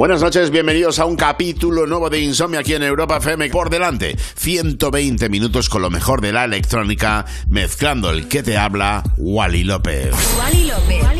Buenas noches, bienvenidos a un capítulo nuevo de Insomnia aquí en Europa FM. Por delante, 120 minutos con lo mejor de la electrónica, mezclando el que te habla, Wally López. Wally López.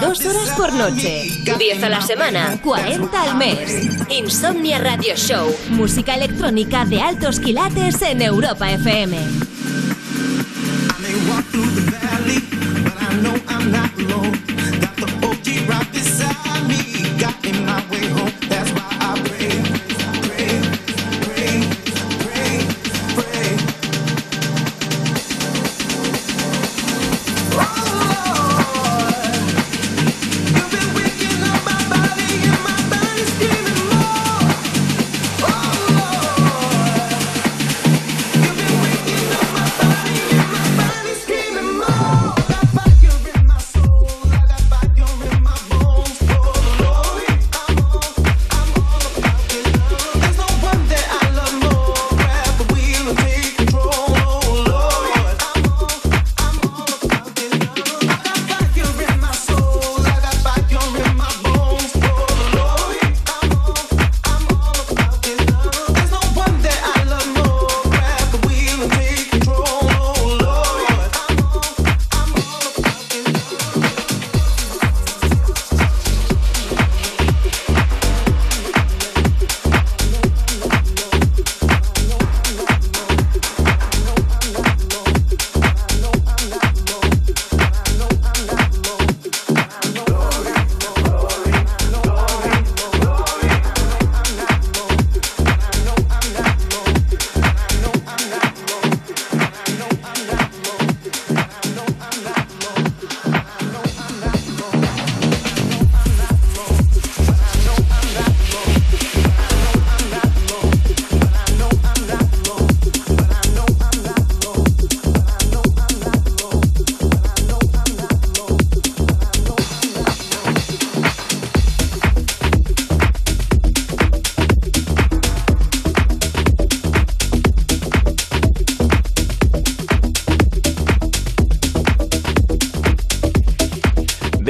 Dos horas por noche, 10 a la semana, 40 al mes. Insomnia Radio Show, música electrónica de altos quilates en Europa FM.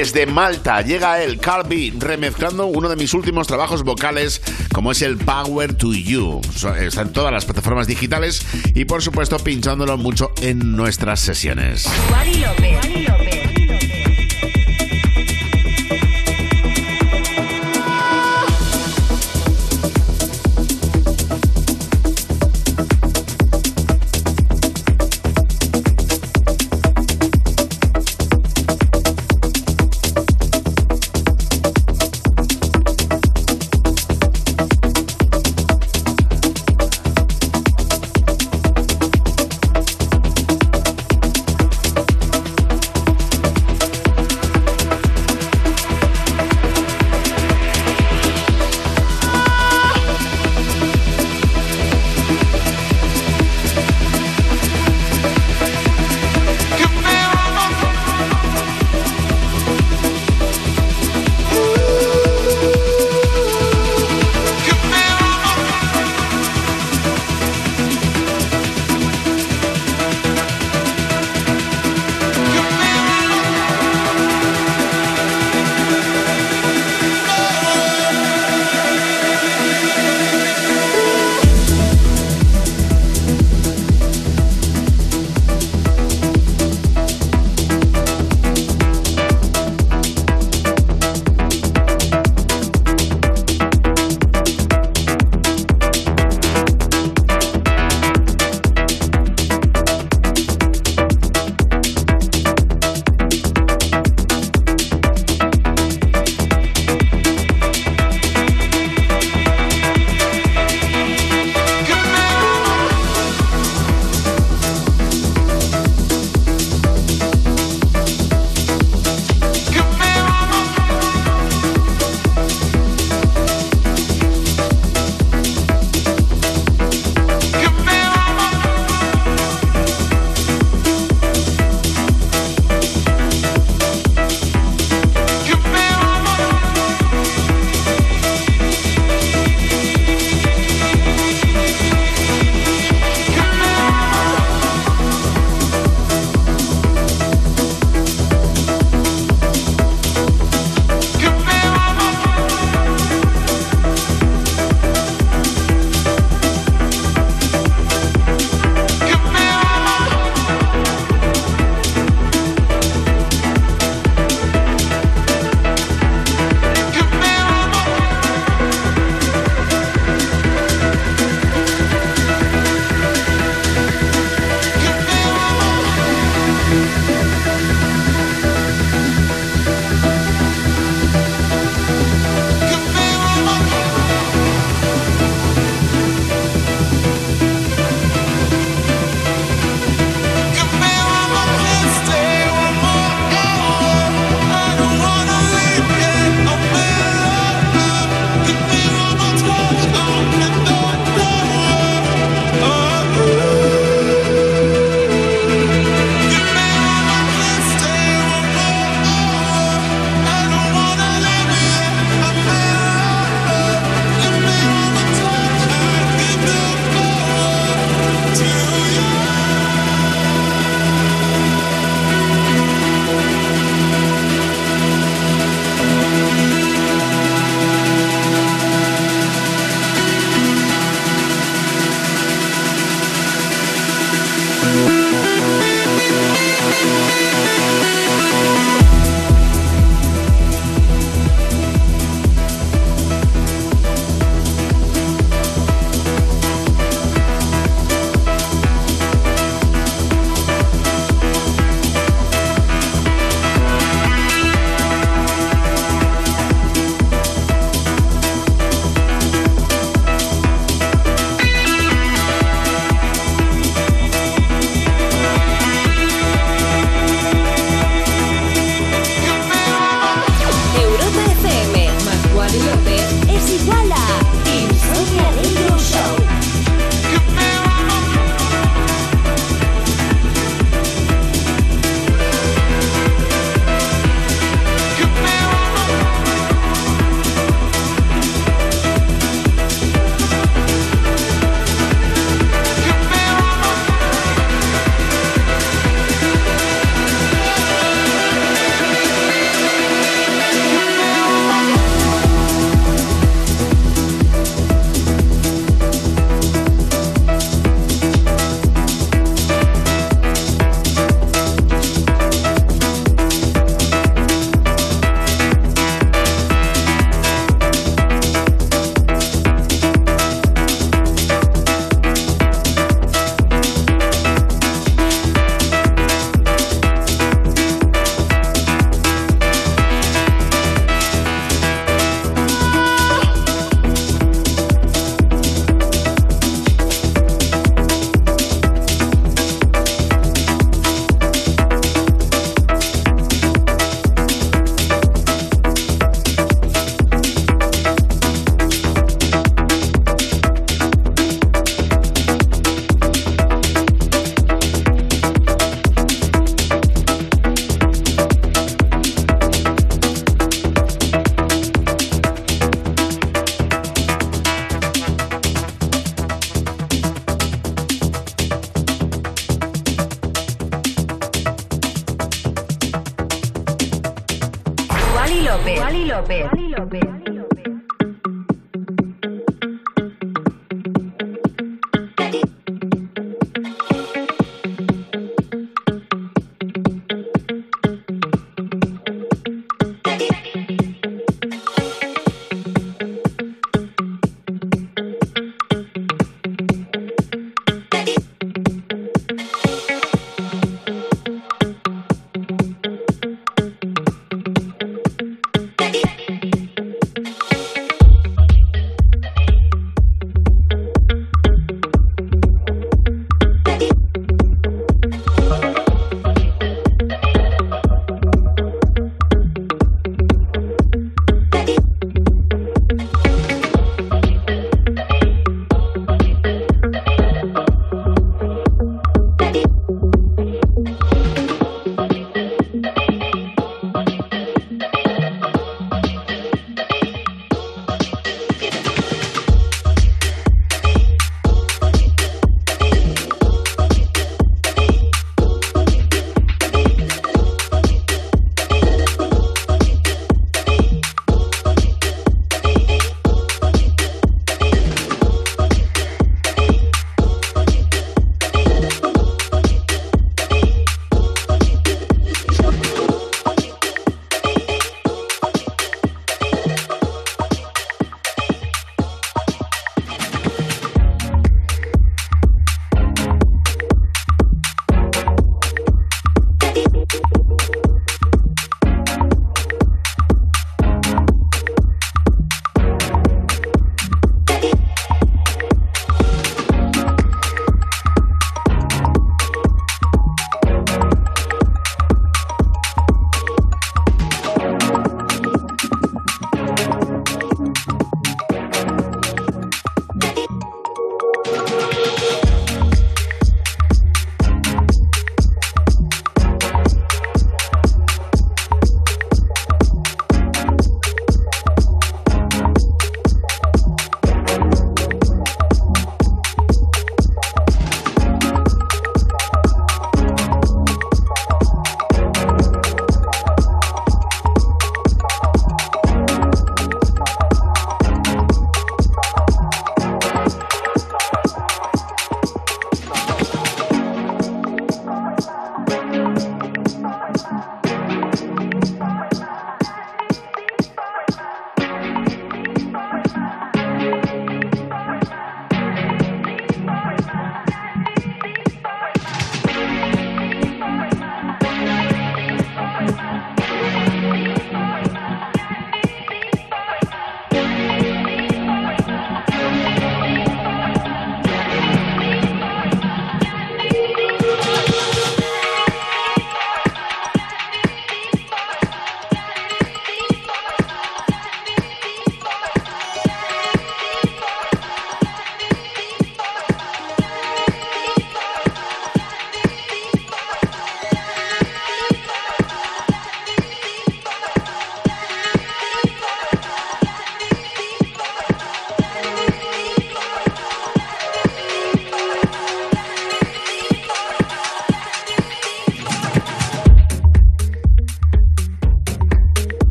Desde Malta llega el Carby remezclando uno de mis últimos trabajos vocales, como es el Power to You. Está en todas las plataformas digitales y, por supuesto, pinchándolo mucho en nuestras sesiones.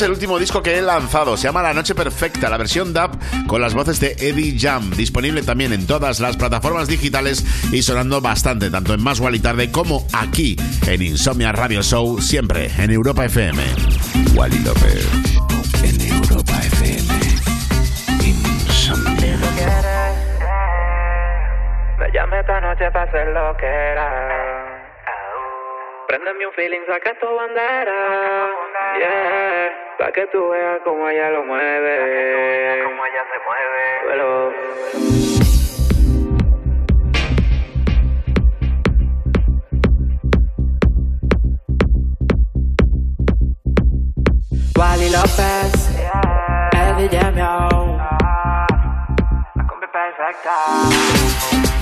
El último disco que he lanzado. Se llama La Noche Perfecta, la versión DAP con las voces de Eddie Jam. Disponible también en todas las plataformas digitales y sonando bastante, tanto en Más y Tarde como aquí en Insomnia Radio Show, siempre en Europa FM. Wally López en Europa FM. Insomnia. Me llame esta noche para hacer lo que era. Préndeme un feeling, saca tu bandera. Pa' que tú veas cómo ella lo mueve. Cómo ella se mueve. Pero... Wally López, yeah. Eddie Jamio, la combi perfecta.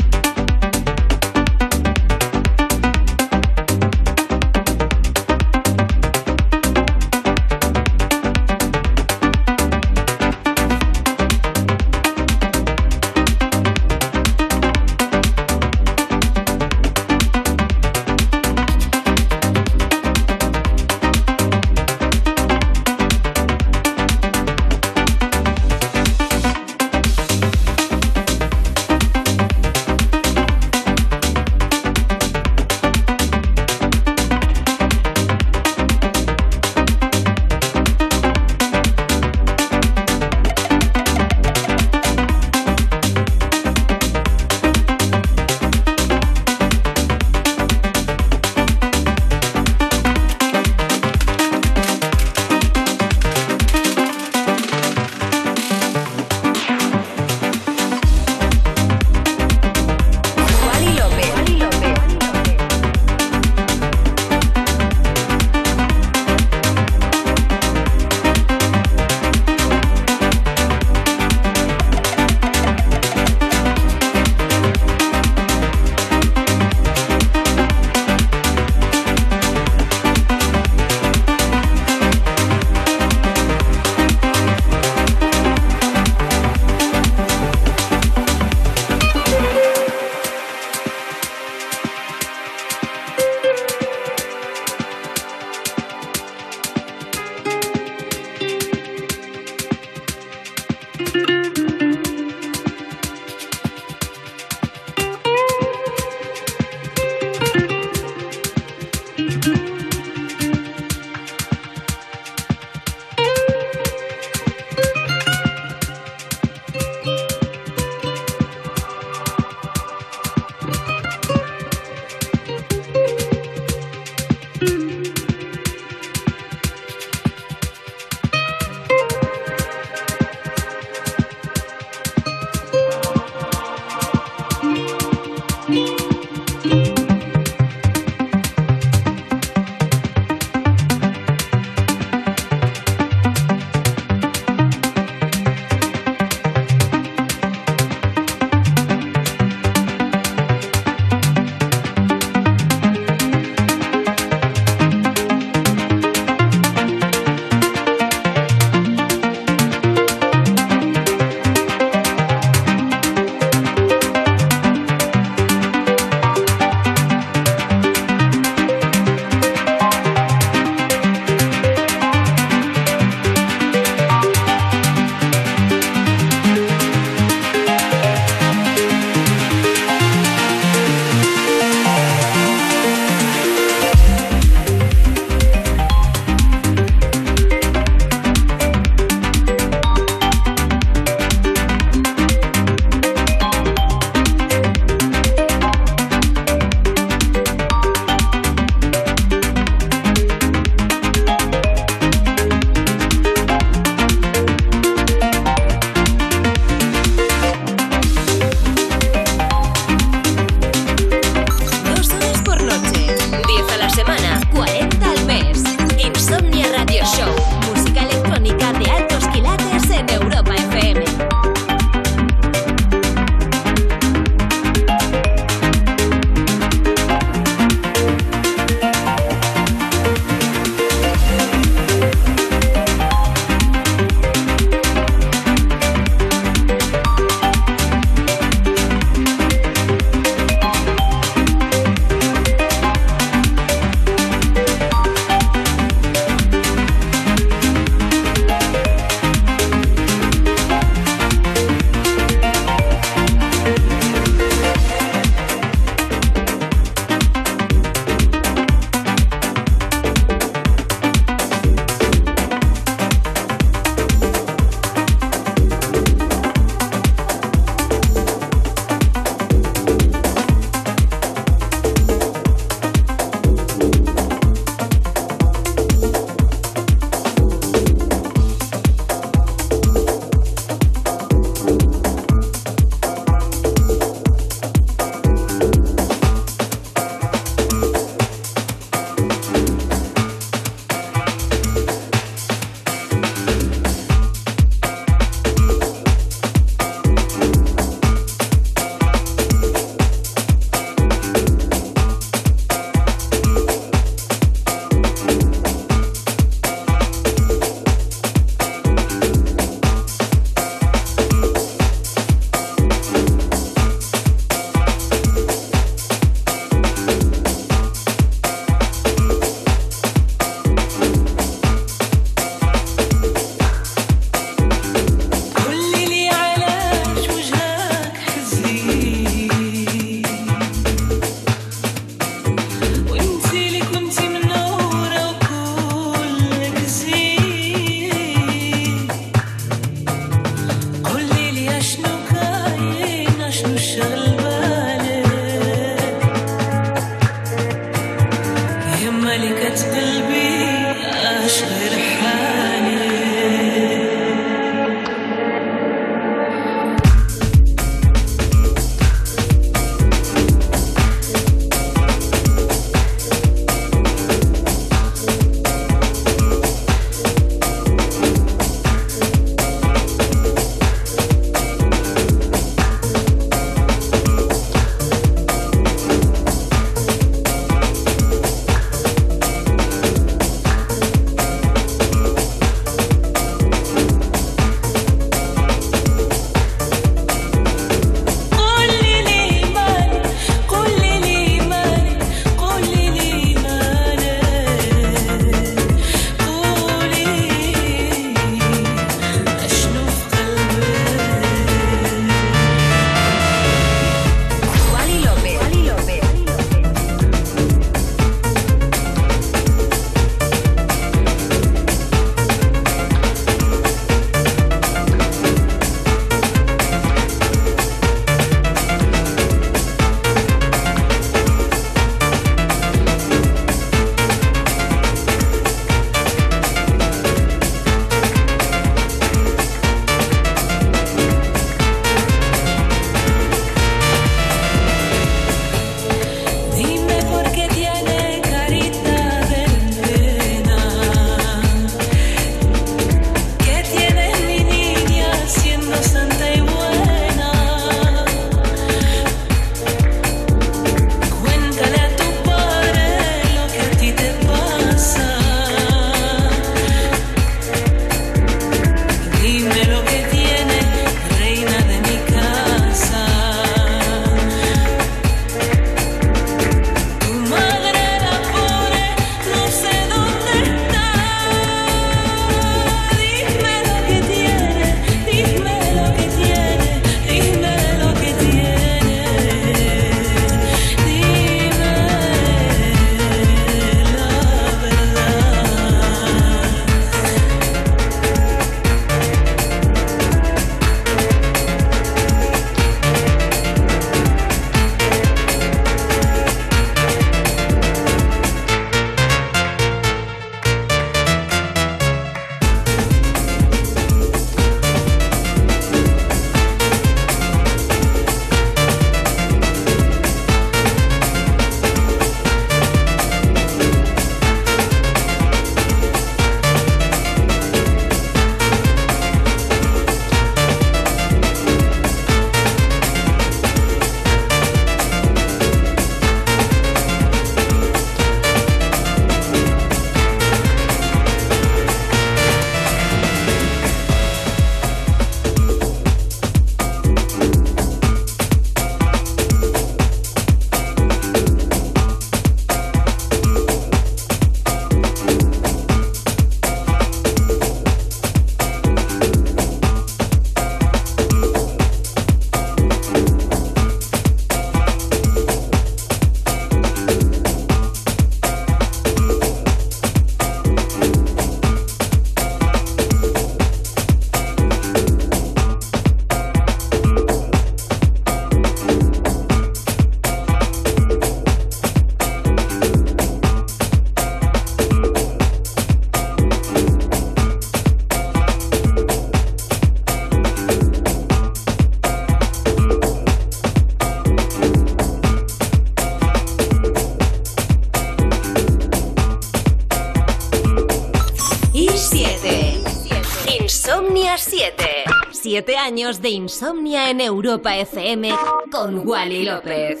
7 años de insomnia en Europa FM con Wally López.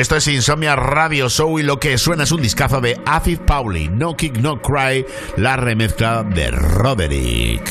Esto es Insomnia Radio Show y lo que suena es un discazo de Afif Pauli, No Kick No Cry, la remezcla de Roderick.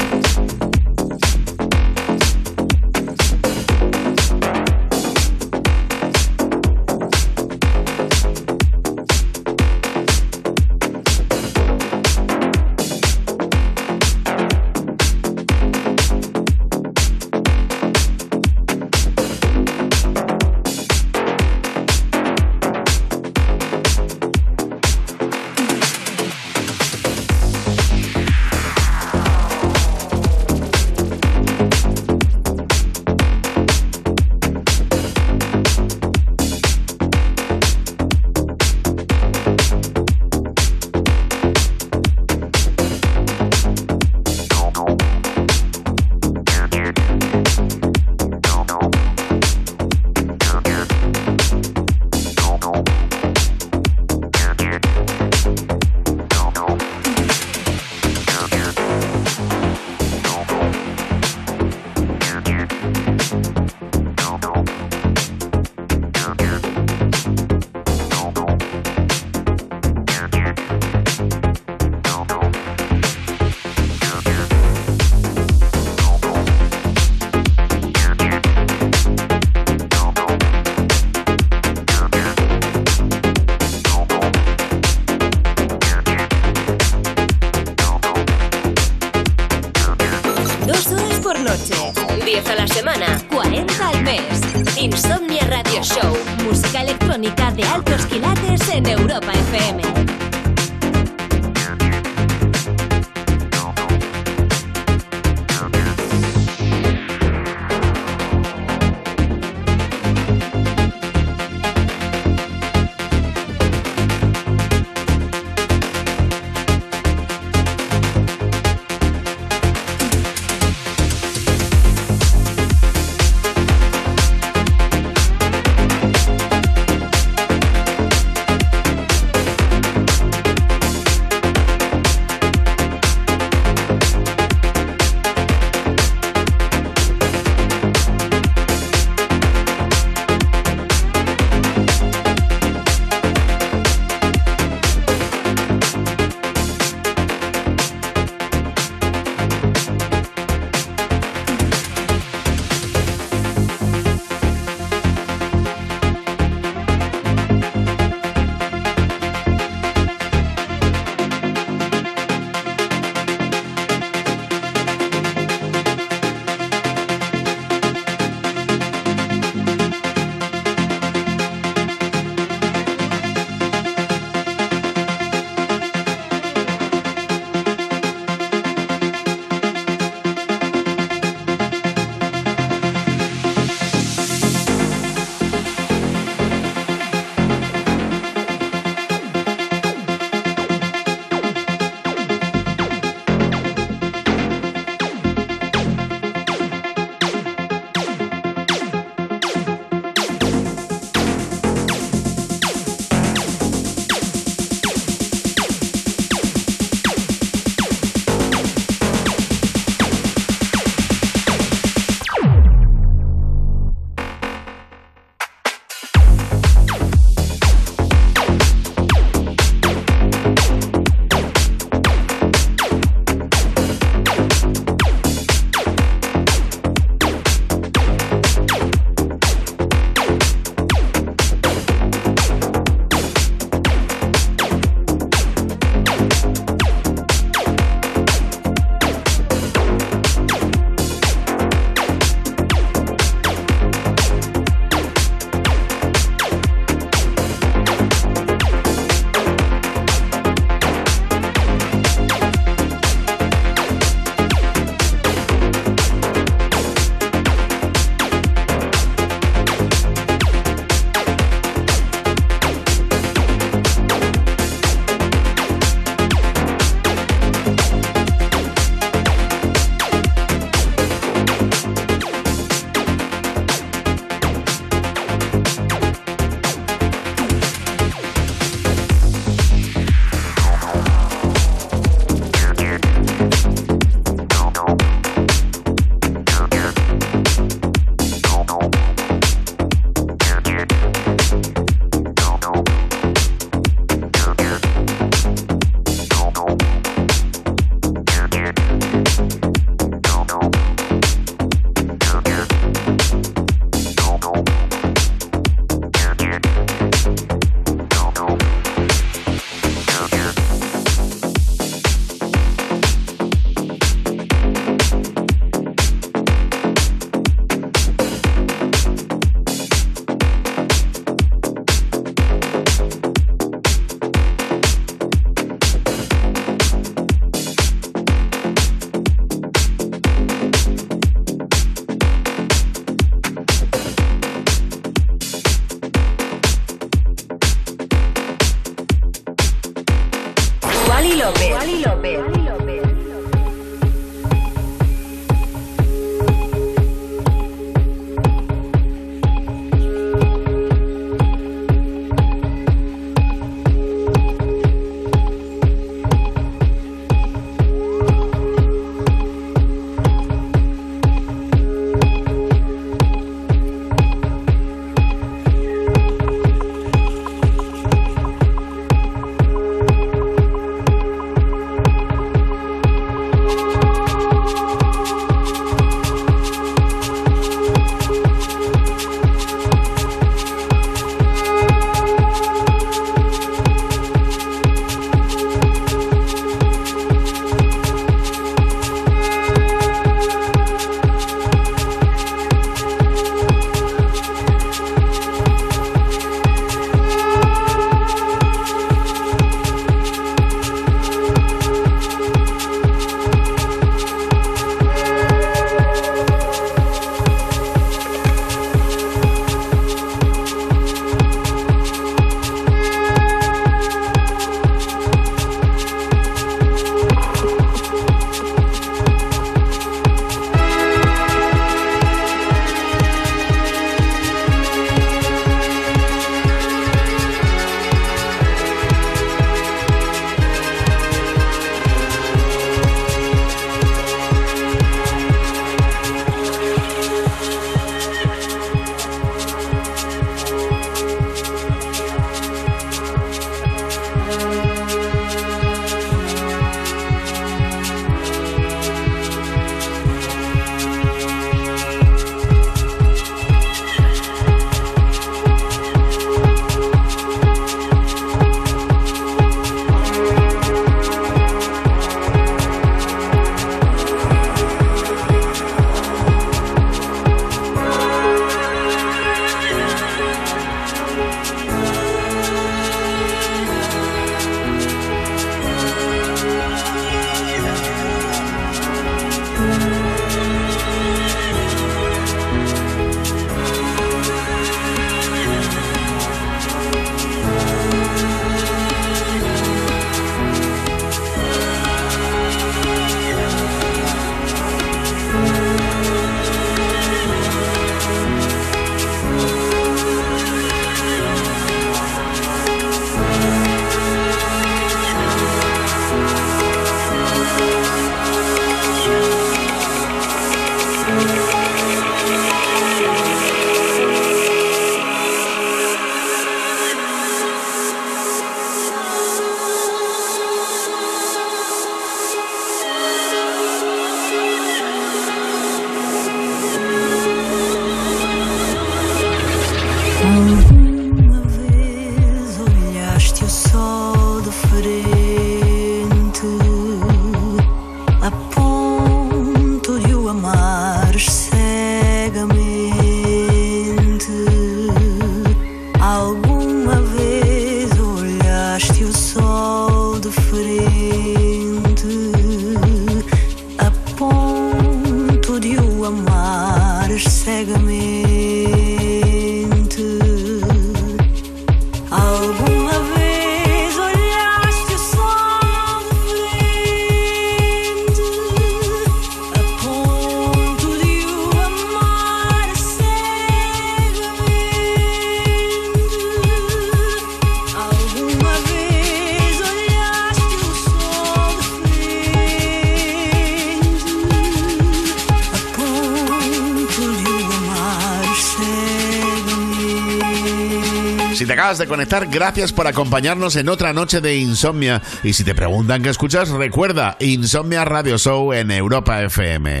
De conectar, gracias por acompañarnos en otra noche de insomnia. Y si te preguntan qué escuchas, recuerda Insomnia Radio Show en Europa FM.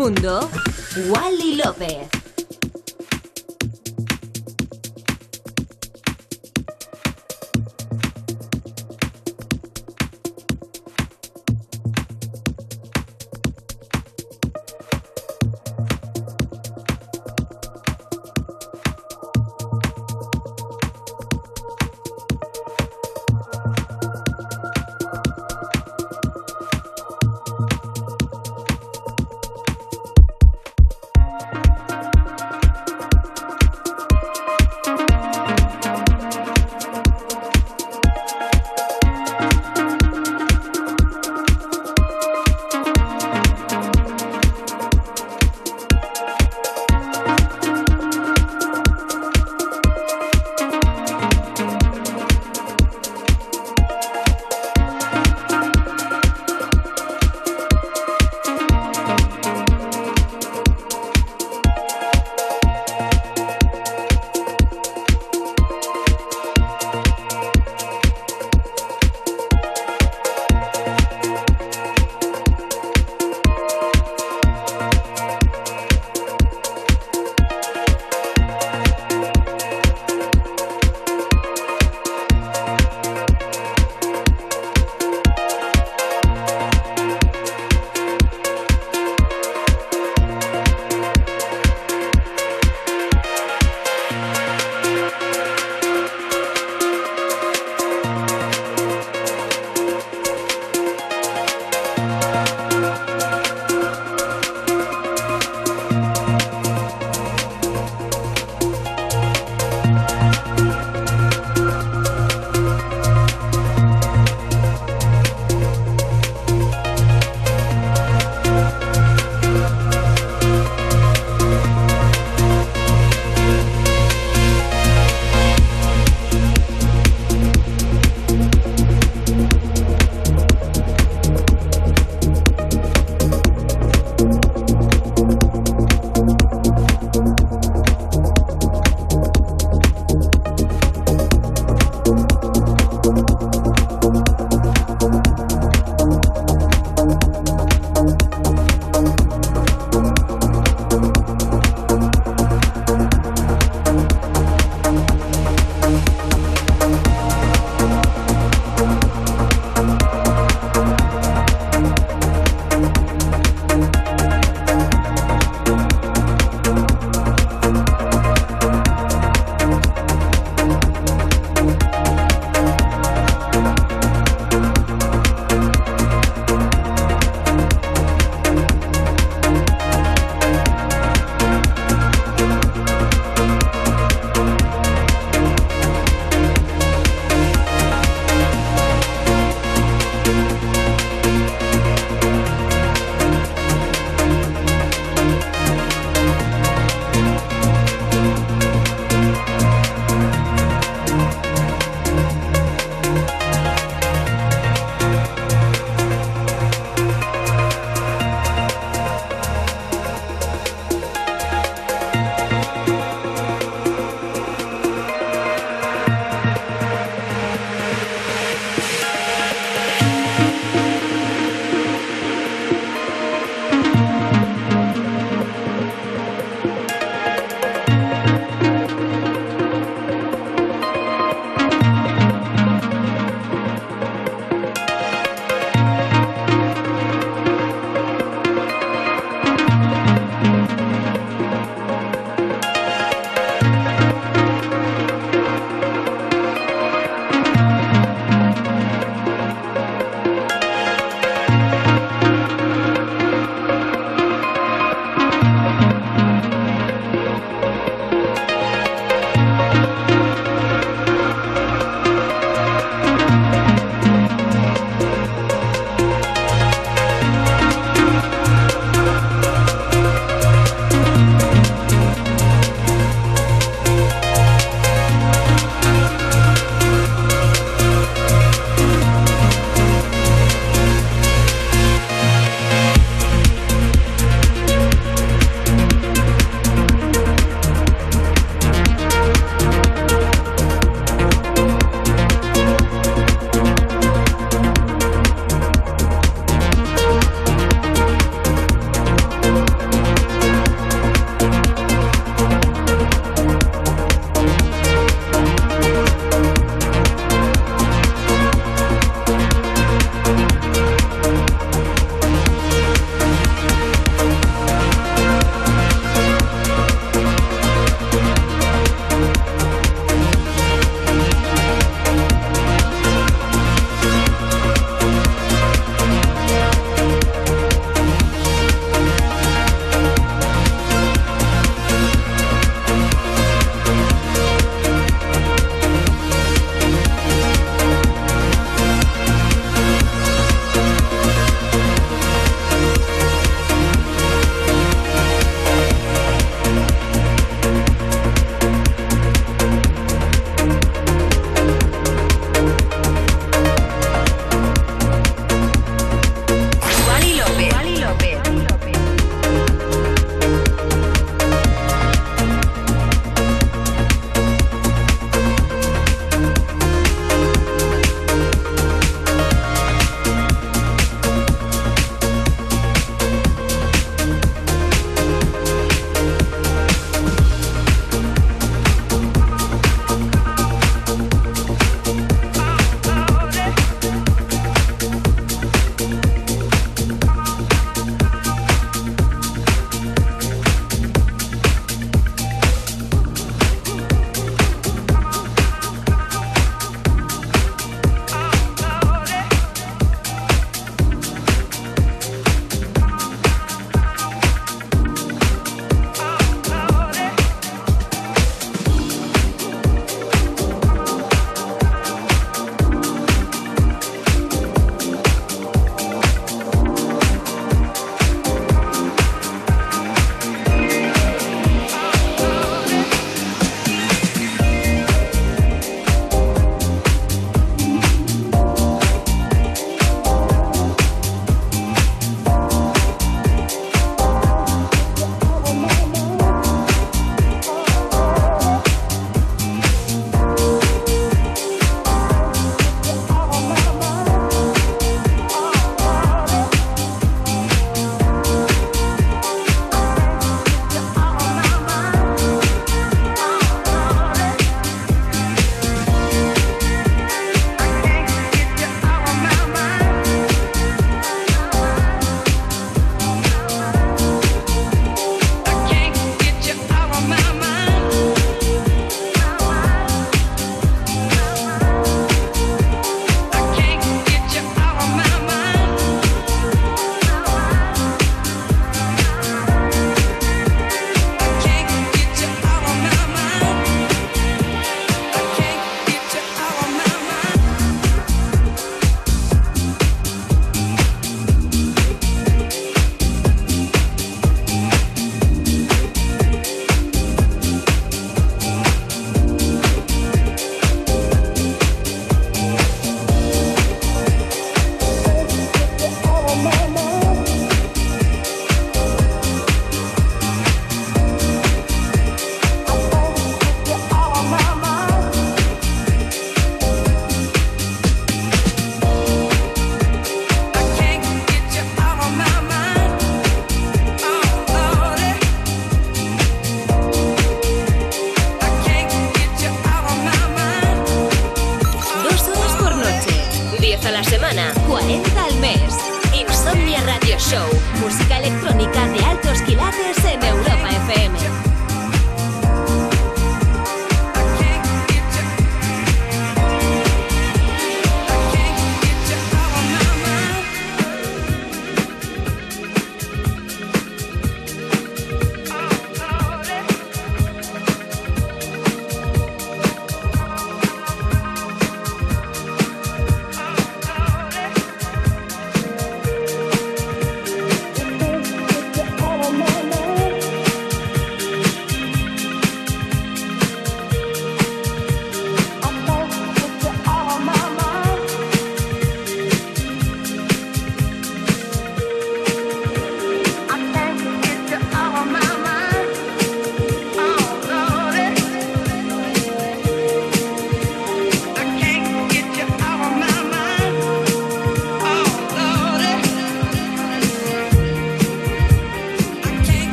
Mundo,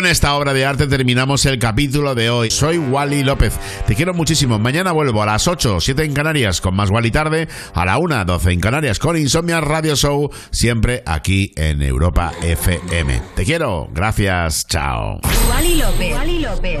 Con esta obra de arte terminamos el capítulo de hoy. Soy Wally López. Te quiero muchísimo. Mañana vuelvo a las 8, 7 en Canarias con más Wally tarde, a la 1, 12 en Canarias con Insomnia Radio Show, siempre aquí en Europa FM. Te quiero. Gracias. Chao. Wally López. Wally López.